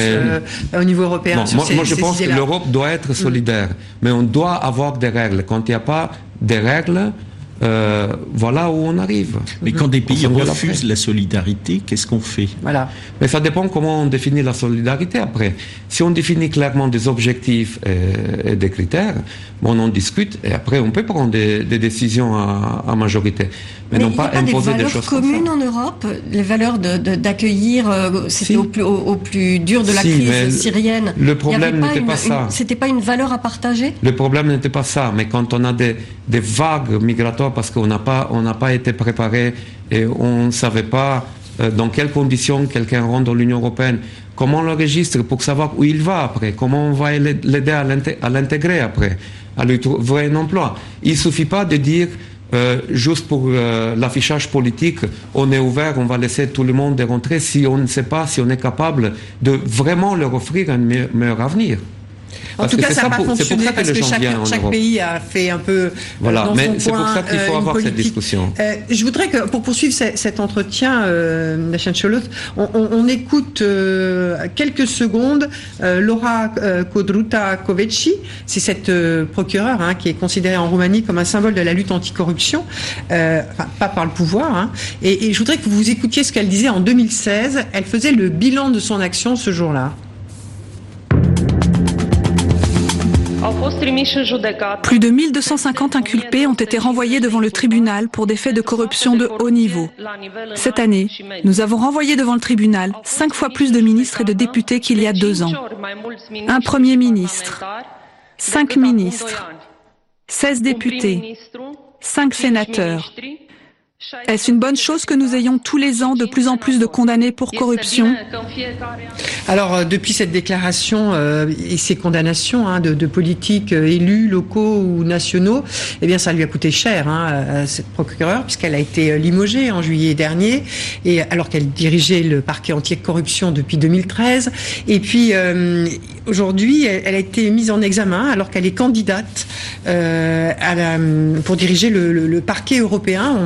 au niveau européen. sur moi, moi, je pense que l'Europe doit être solidaire, mais on doit avoir des règles. Quand il n'y a pas des règles, euh, voilà où on arrive. Mais quand des pays refusent la solidarité, qu'est-ce qu'on fait? Voilà. Mais ça dépend comment on définit la solidarité après. Si on définit clairement des objectifs et, des critères, bon, on en discute et après on peut prendre des, décisions à, majorité. Mais, non pas, imposer des, choses communes en Europe, les valeurs d'accueillir, de, c'était au, plus, au, plus dur de la crise syrienne. Le problème n'était pas, ça. C'était pas une valeur à partager? Le problème n'était pas ça, mais quand on a des, des vagues migratoires parce qu'on n'a pas, on n'a pas été préparé et on ne savait pas euh, dans quelles conditions quelqu'un rentre dans l'Union européenne, comment on le registre pour savoir où il va après, comment on va l'aider à l'intégrer après, à lui trouver un emploi. Il ne suffit pas de dire euh, juste pour euh, l'affichage politique, on est ouvert, on va laisser tout le monde rentrer si on ne sait pas si on est capable de vraiment leur offrir un meilleur avenir. En tout cas, ça n'a pas fonctionné parce que chaque, pays a fait un peu. Euh, voilà, mais c'est pour ça qu'il faut euh, avoir cette discussion. Euh, je voudrais que, pour poursuivre cet entretien, euh, Choloth, on, on, écoute quelques secondes Laura Kodruta Koveci, c'est cette procureure hein, qui est considérée en Roumanie comme un symbole de la lutte anticorruption, enfin, pas par le pouvoir. Hein, et, et je voudrais que vous écoutiez ce qu'elle disait en 2016. Elle faisait le bilan de son action ce jour-là. Plus de 1250 inculpés ont été renvoyés devant le tribunal pour des faits de corruption de haut niveau. Cette année, nous avons renvoyé devant le tribunal cinq fois plus de ministres et de députés qu'il y a deux ans. Un Premier ministre, cinq ministres, 16 députés, cinq sénateurs, est-ce une bonne chose que nous ayons tous les ans de plus en plus de condamnés pour corruption Alors, euh, depuis cette déclaration euh, et ces condamnations hein, de, politiques euh, élus, locaux ou nationaux, eh bien, ça lui a coûté cher hein, à cette procureure puisqu'elle a été limogée en juillet dernier, et alors qu'elle dirigeait le parquet anti-corruption depuis 2013. Et puis, aujourd'hui, elle, a été mise en examen alors qu'elle est candidate pour diriger le, parquet européen.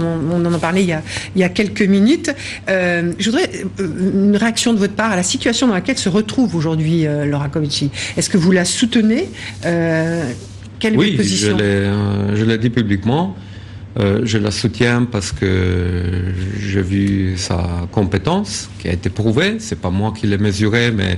En il y a, il y a quelques minutes. Euh, je voudrais euh, une réaction de votre part à la situation dans laquelle se retrouve aujourd'hui euh, Laura Covici. Est-ce que vous la soutenez Quelle est votre position je l'ai dit publiquement. je la soutiens parce que j'ai vu sa compétence qui a été prouvée. C'est pas moi qui l'ai mesurée, mais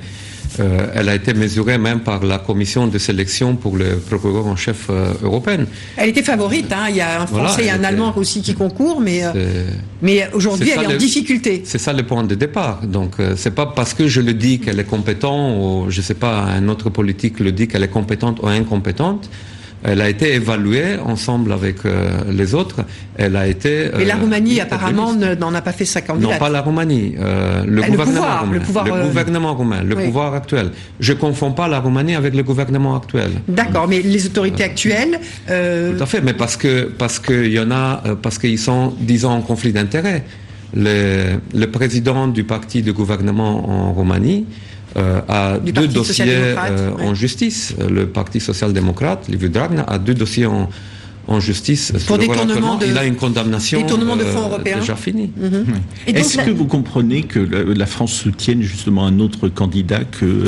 euh, elle a été mesurée même par la commission de sélection pour le procureur en chef euh, européen. Elle était favorite, hein. il y a un Français et un Allemand aussi qui concourent, mais, euh, mais aujourd'hui elle est en difficulté. C'est ça le point de départ. Donc c'est pas parce que je le dis qu'elle est compétente, ou je sais pas, un autre politique le dit qu'elle est compétente ou incompétente. Elle a été évaluée ensemble avec euh, les autres. Elle a été. Mais la euh, Roumanie apparemment n'en a pas fait sa candidate. Non, pas la Roumanie. Euh, le, gouvernement roumain, le, pouvoir, le gouvernement roumain, le pouvoir actuel. Je confonds pas la Roumanie avec le gouvernement actuel. D'accord, mais les autorités actuelles. Tout à fait, mais parce que parce qu'il y en a parce qu'ils sont disons en conflit d'intérêts. Le, le président du parti de gouvernement en Roumanie euh, a deux dossiers euh, en justice. Le Parti social-démocrate, Liviu Dragnea, a deux dossiers en, en justice. Pour détournement de, il a une condamnation détournement de fonds euh, européens. déjà finie. Mhm. Est-ce que vous comprenez que la, France soutienne justement un autre candidat que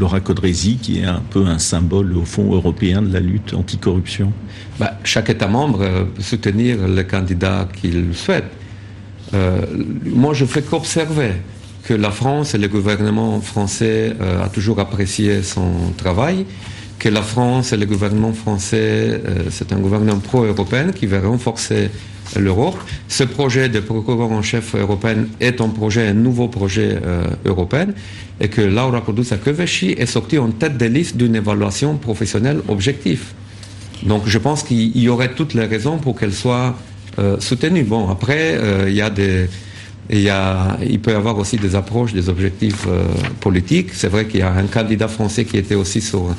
Laura Codresi, qui est un peu un symbole au fond européen de la lutte anticorruption? Bah, Chaque État membre peut soutenir le candidat qu'il souhaite. moi, je fais qu'observer que la France et le gouvernement français euh, a toujours apprécié son travail, que la France et le gouvernement français, euh, c'est un gouvernement pro-européen qui veut renforcer l'Europe. Ce projet de procureur en chef européen est un projet, un nouveau projet euh, européen, et que Laura Kodusa Kövesi est sortie en tête de liste d'une évaluation professionnelle objective. Donc je pense qu'il y aurait toutes les raisons pour qu'elle soit soutenue. Bon, après, il y a des il, y a, il peut y avoir aussi des approches, des objectifs euh, politiques. C'est vrai qu'il y a un candidat français qui était aussi sur,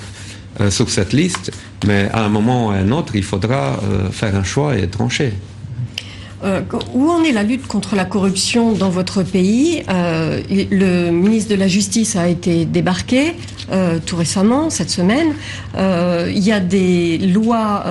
euh, sur cette liste, mais à un moment ou à un autre, il faudra euh, faire un choix et trancher. Où en est la lutte contre la corruption dans votre pays Le ministre de la Justice a été débarqué. tout récemment, cette semaine. il y a des lois,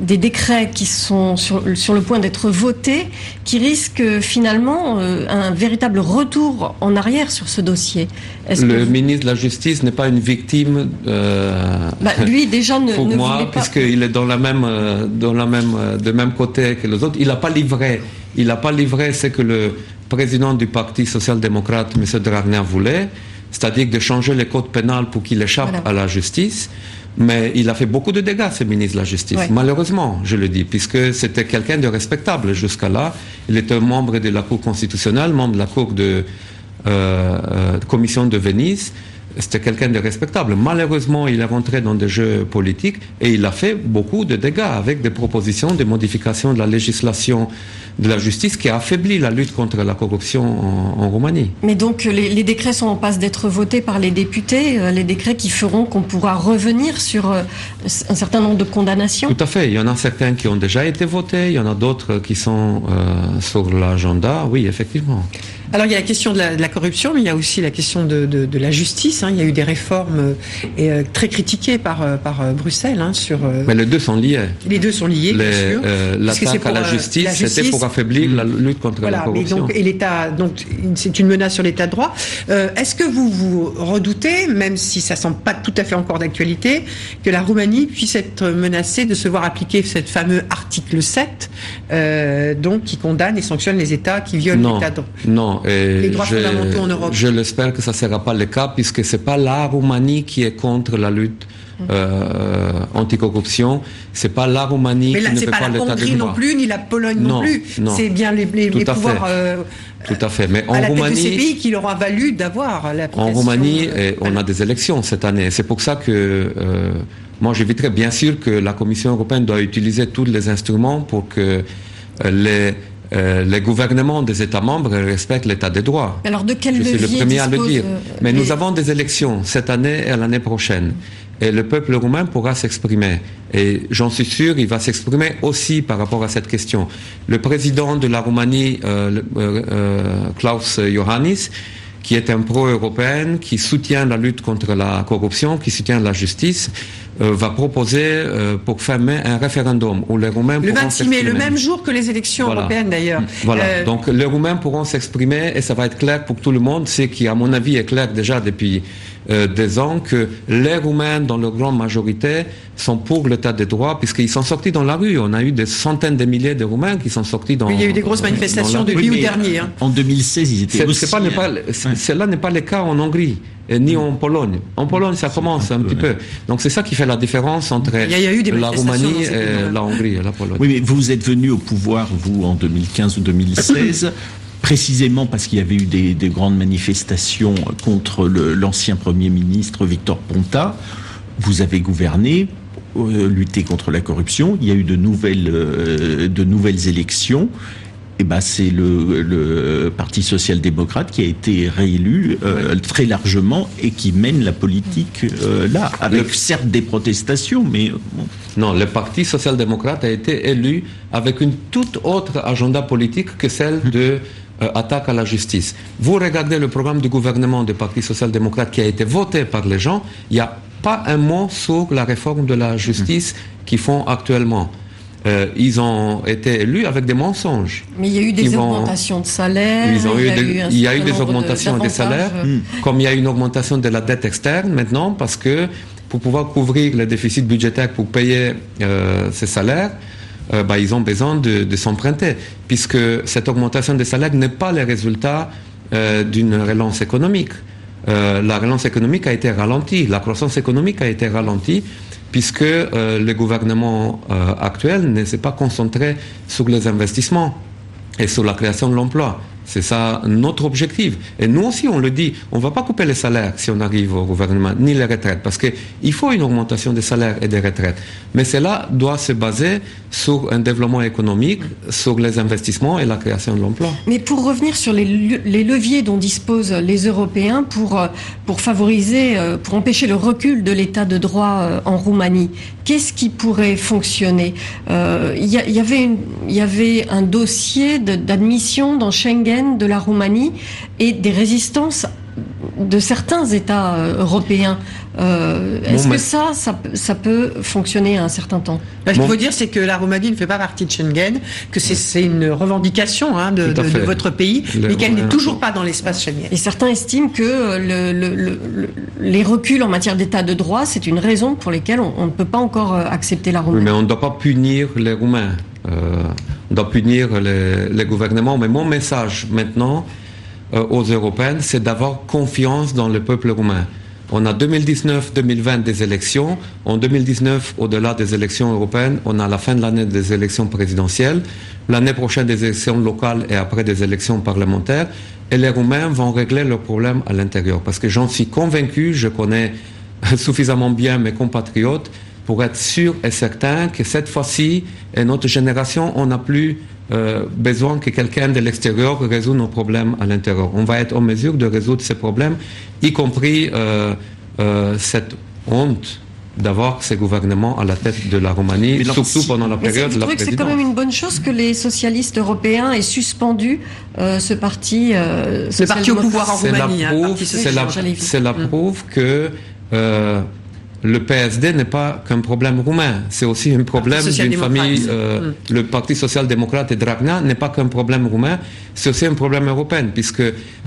des décrets qui sont sur, sur le point d'être votés, qui risquent finalement un véritable retour en arrière sur ce dossier. Le ministre de la Justice n'est pas une victime. Bah, lui déjà ne, pour moi, puisqu'il est dans la même, dans la même, de même côté que les autres. Il n'a pas livré. Il n'a pas livré ce que le président du Parti social-démocrate, M. Dragner, voulait, c'est-à-dire de changer le code pénal pour qu'il échappe à la justice. Mais il a fait beaucoup de dégâts, ce ministre de la Justice. Malheureusement, je le dis, puisque c'était quelqu'un de respectable jusqu'à là. Il était membre de la Cour constitutionnelle, membre de la Cour de euh, euh, Commission de Venise c'était quelqu'un de respectable. Malheureusement, il est rentré dans des jeux politiques et il a fait beaucoup de dégâts avec des propositions de modification de la législation de la justice qui a affaibli la lutte contre la corruption en, Roumanie. Mais donc les, décrets sont en passe d'être votés par les députés, euh, les décrets qui feront qu'on pourra revenir sur euh, un certain nombre de condamnations Tout à fait. Il y en a certains qui ont déjà été votés, il y en a d'autres qui sont euh, sur l'agenda. Oui, effectivement. Alors il y a la question de la, corruption, mais il y a aussi la question de, la justice. Hein. Il y a eu des réformes euh, très critiquées par, euh, par euh, Bruxelles. Hein, sur, mais les deux sont liés. Les deux sont liés, bien sûr. L'attaque à la justice, c'était pour affaiblir la lutte contre la corruption. donc, et l'État, donc c'est une menace sur l'État de droit. Est-ce que vous vous redoutez, même si ça semble pas tout à fait encore d'actualité, que la Roumanie puisse être menacée de se voir appliquer ce fameux article 7, donc qui condamne et sanctionne les États qui violent l'État de droit? Non, les droits je, fondamentaux en Europe. Je l'espère que ça ne sera pas le cas, puisque ce n'est pas la Roumanie qui est contre la lutte mm. euh, anticorruption. C'est pas la Roumanie qui ne fait pas, l'état de droit. non plus, ni la Pologne non, plus. C'est bien les, les, les pouvoirs. Euh, Tout à fait. Mais en à la Roumanie, tête de ces pays qui leur a valu d'avoir la. En Roumanie, euh, on a des élections cette année. C'est pour ça que euh, moi j'éviterais bien sûr que la Commission européenne doit utiliser tous les instruments pour que euh, les euh, les gouvernements des États membres respectent l'état des droits. Alors de quel Je suis le premier à le dire. Euh, Mais nous avons des élections cette année et l'année prochaine. Et le peuple roumain pourra s'exprimer. Et j'en suis sûr, il va s'exprimer aussi par rapport à cette question. Le président de la Roumanie, euh, Klaus Iohannis, qui est un pro-européen, qui soutient la lutte contre la corruption, qui soutient la justice, euh, va proposer euh, pour fin mai un référendum où les Roumains le 26 mai, le même jour que les élections européennes d'ailleurs. Voilà. Euh, Donc les Roumains pourront s'exprimer et ça va être clair pour tout le monde. C'est qui, à mon avis, est clair déjà depuis des ans que les Roumains, dans leur grande majorité, sont pour l'état des droits puisqu'ils sont sortis dans la rue. On a eu des centaines de milliers de Roumains qui sont sortis dans. il y a eu des grosses manifestations depuis oui, dernier. Hein. En 2016, ils étaient aussi. Pas, pas, cela n'est pas le cas en Hongrie ni en Pologne. En Pologne, ça commence un petit peu. Donc c'est ça qui fait la différence entre la Roumanie et la Hongrie et la Pologne. Oui, mais vous êtes venu au pouvoir, vous, en 2015 ou 2016 précisément parce qu'il y avait eu des, grandes manifestations contre l'ancien Premier ministre Victor Ponta. Vous avez gouverné, euh, lutté contre la corruption. Il y a eu de nouvelles, euh, de nouvelles élections eh ben, c'est le, Parti social-démocrate qui a été réélu euh, très largement et qui mène la politique euh, là, avec certes des protestations, mais... Non, le Parti social-démocrate a été élu avec une toute autre agenda politique que celle de euh, attaque à la justice. Vous regardez le programme du gouvernement du Parti social-démocrate qui a été voté par les gens, il n'y a pas un mot sur la réforme de la justice qu'ils font actuellement. Euh, ils ont été élus avec des mensonges. Mais il y a eu des augmentations de salaire. il y a eu, des augmentations des salaires, hmm. comme il y a eu une augmentation de la dette externe maintenant, parce que pour pouvoir couvrir le déficit budgétaire pour payer euh, ces salaires, euh, bah, ils ont besoin de, s'emprunter, puisque cette augmentation des salaires n'est pas le résultat d'une relance économique. la relance économique a été ralentie, la croissance économique a été ralentie puisque euh, le gouvernement euh, actuel ne s'est pas concentré sur les investissements et sur la création de l'emploi. C'est ça notre objectif. Et nous aussi, on le dit, on ne va pas couper les salaires si on arrive au gouvernement, ni les retraites, parce qu'il faut une augmentation des salaires et des retraites. Mais cela doit se baser sur un développement économique, sur les investissements et la création de l'emploi. Mais pour revenir sur les, leviers dont disposent les Européens pour, euh, favoriser, euh, pour empêcher le recul de l'état de droit euh, en Roumanie, qu'est-ce qui pourrait fonctionner? Il y avait un dossier d'admission dans Schengen de la Roumanie et des résistances de certains États européens. Est-ce que ça, ça, peut fonctionner à un certain temps? Ce qu'il faut dire, c'est que la Roumanie ne fait pas partie de Schengen, que c'est une revendication hein, de, votre pays, mais qu'elle n'est toujours pas dans l'espace Schengen. Et certains estiment que les reculs en matière d'état de droit, c'est une raison pour laquelle on, ne peut pas encore accepter la Roumanie. mais on ne doit pas punir les Roumains. On doit punir les, gouvernements. Mais mon message maintenant, euh, aux Européennes, c'est d'avoir confiance dans le peuple roumain. On a 2019-2020 des élections. En 2019, au-delà des élections européennes, on a la fin de l'année des élections présidentielles, l'année prochaine des élections locales et après des élections parlementaires. Et les Roumains vont régler leurs problèmes à l'intérieur. Parce que j'en suis convaincu, je connais suffisamment bien mes compatriotes pour être sûr et certain que cette fois-ci, et notre génération, on n'a plus euh, besoin que quelqu'un de l'extérieur résout nos problèmes à l'intérieur. On va être en mesure de résoudre ces problèmes, y compris euh, euh, cette honte d'avoir ces gouvernements à la tête de la Roumanie, surtout pendant la période de la présidence. C'est quand même une bonne chose que les socialistes européens aient suspendu ce parti. le parti au pouvoir en Roumanie. C'est la, hein, la, mm. preuve que le PSD n'est pas qu'un problème roumain, c'est aussi un problème d'une famille. Euh, mm. Le Parti social-démocrate et Dragna n'est pas qu'un problème roumain, c'est aussi un problème européen, puisque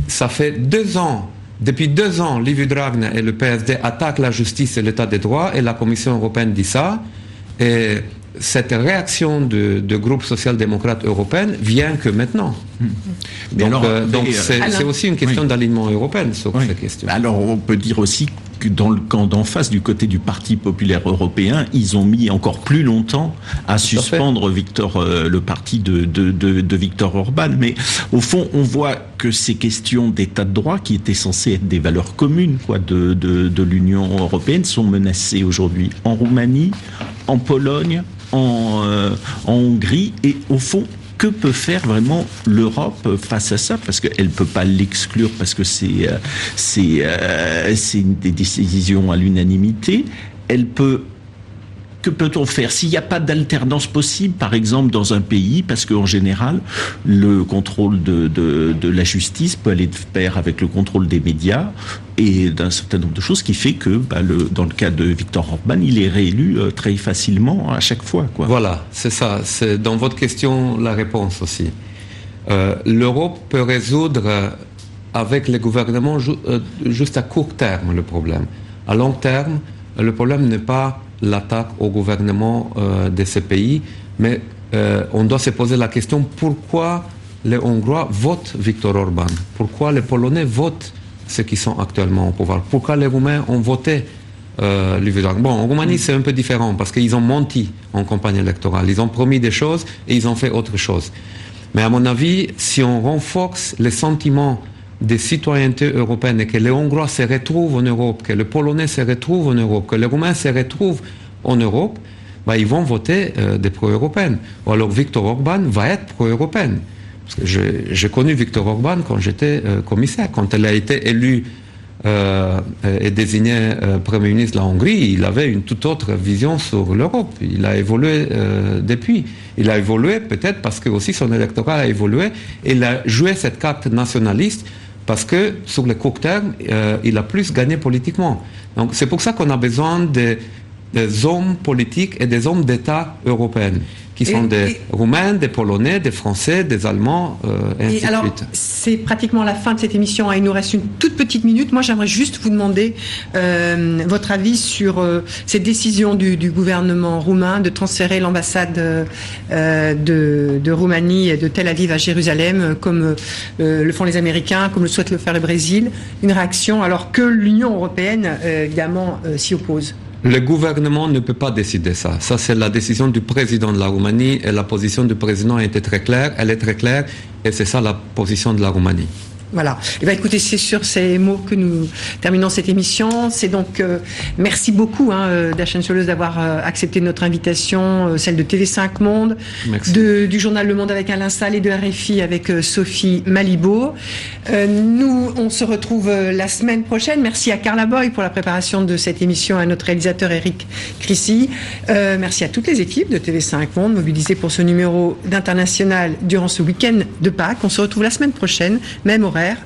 ça fait deux ans, depuis deux ans, Liviu Dragna et le PSD attaquent la justice et l'état des droits, et la Commission européenne dit ça. Et cette réaction de, de groupe social-démocrate européen vient que maintenant. Mm. Donc, euh, euh, c'est aussi une question d'alignement européen sur cette question. Alors on peut dire aussi dans le camp d'en face, du côté du Parti populaire européen, ils ont mis encore plus longtemps à suspendre Victor, euh, le parti de, de, de, de, Victor Orban. Mais au fond, on voit que ces questions d'état de droit, qui étaient censées être des valeurs communes quoi, de, de l'Union européenne, sont menacées aujourd'hui en Roumanie, en Pologne, en, euh, en Hongrie. Et au fond, que peut faire vraiment l'Europe face à ça? Parce qu'elle ne peut pas l'exclure parce que c'est euh, c'est euh, des décisions à l'unanimité. Elle peut que peut-on faire s'il n'y a pas d'alternance possible, par exemple dans un pays, parce qu'en général, le contrôle de, de, la justice peut aller de pair avec le contrôle des médias et d'un certain nombre de choses qui fait que, bah, dans le cas de Victor Orban, il est réélu euh, très facilement à chaque fois. Voilà, c'est ça. C'est dans votre question la réponse aussi. Euh, L'Europe peut résoudre euh, avec les gouvernements juste à court terme le problème. À long terme, le problème n'est pas l'attaque au gouvernement euh, de ces pays, mais euh, on doit se poser la question pourquoi les Hongrois votent Viktor Orban? Pourquoi les Polonais votent ceux qui sont actuellement au pouvoir? Pourquoi les Roumains ont voté euh, Bon, en Roumanie, c'est un peu différent parce qu'ils ont menti en campagne électorale. Ils ont promis des choses et ils ont fait autre chose. Mais à mon avis, si on renforce les sentiments des citoyennetés européennes que les Hongrois se retrouvent en Europe, que les Polonais se retrouvent en Europe, que les Roumains se retrouvent en Europe, bah, ils vont voter euh, des pro-européennes. Ou alors Victor Orban va être pro-européenne. J'ai connu Victor Orban quand j'étais euh, commissaire. Quand elle a été élue euh, et désigné Premier ministre de la Hongrie, il avait une toute autre vision sur l'Europe. Il a évolué depuis. Il a évolué peut-être parce que aussi son électorat a évolué et il a joué cette carte nationaliste parce que sur le court terme, euh, il a plus gagné politiquement. Donc c'est pour ça qu'on a besoin des hommes politiques et des hommes d'État européens qui sont des Roumains, des Polonais, des Français, des Allemands, euh, et, ainsi alors, C'est pratiquement la fin de cette émission. Hein. Il nous reste une toute petite minute. Moi, j'aimerais juste vous demander euh, votre avis sur euh, cette décision du, gouvernement roumain de transférer l'ambassade de, de, Roumanie de Tel Aviv à Jérusalem, comme le font les Américains, comme le souhaite le faire le Brésil. Une réaction alors que l'Union européenne, évidemment, s'y oppose. Le gouvernement ne peut pas décider ça. Ça, c'est la décision du président de la Roumanie et la position du président a été très claire. Elle est très claire et c'est ça la position de la Roumanie. Voilà. Et eh bien, écoutez, c'est sur ces mots que nous terminons cette émission. C'est donc euh, merci beaucoup, hein, euh, Dacian d'avoir euh, accepté notre invitation, celle de TV5 Monde, de, du journal Le Monde avec Alain Salle et de RFI avec Sophie Malibo. nous, on se retrouve la semaine prochaine. Merci à Carla Boy pour la préparation de cette émission, à notre réalisateur Eric Crissy. merci à toutes les équipes de TV5 Monde mobilisées pour ce numéro d'international durant ce week-end de Pâques. On se retrouve la semaine prochaine, même horaire même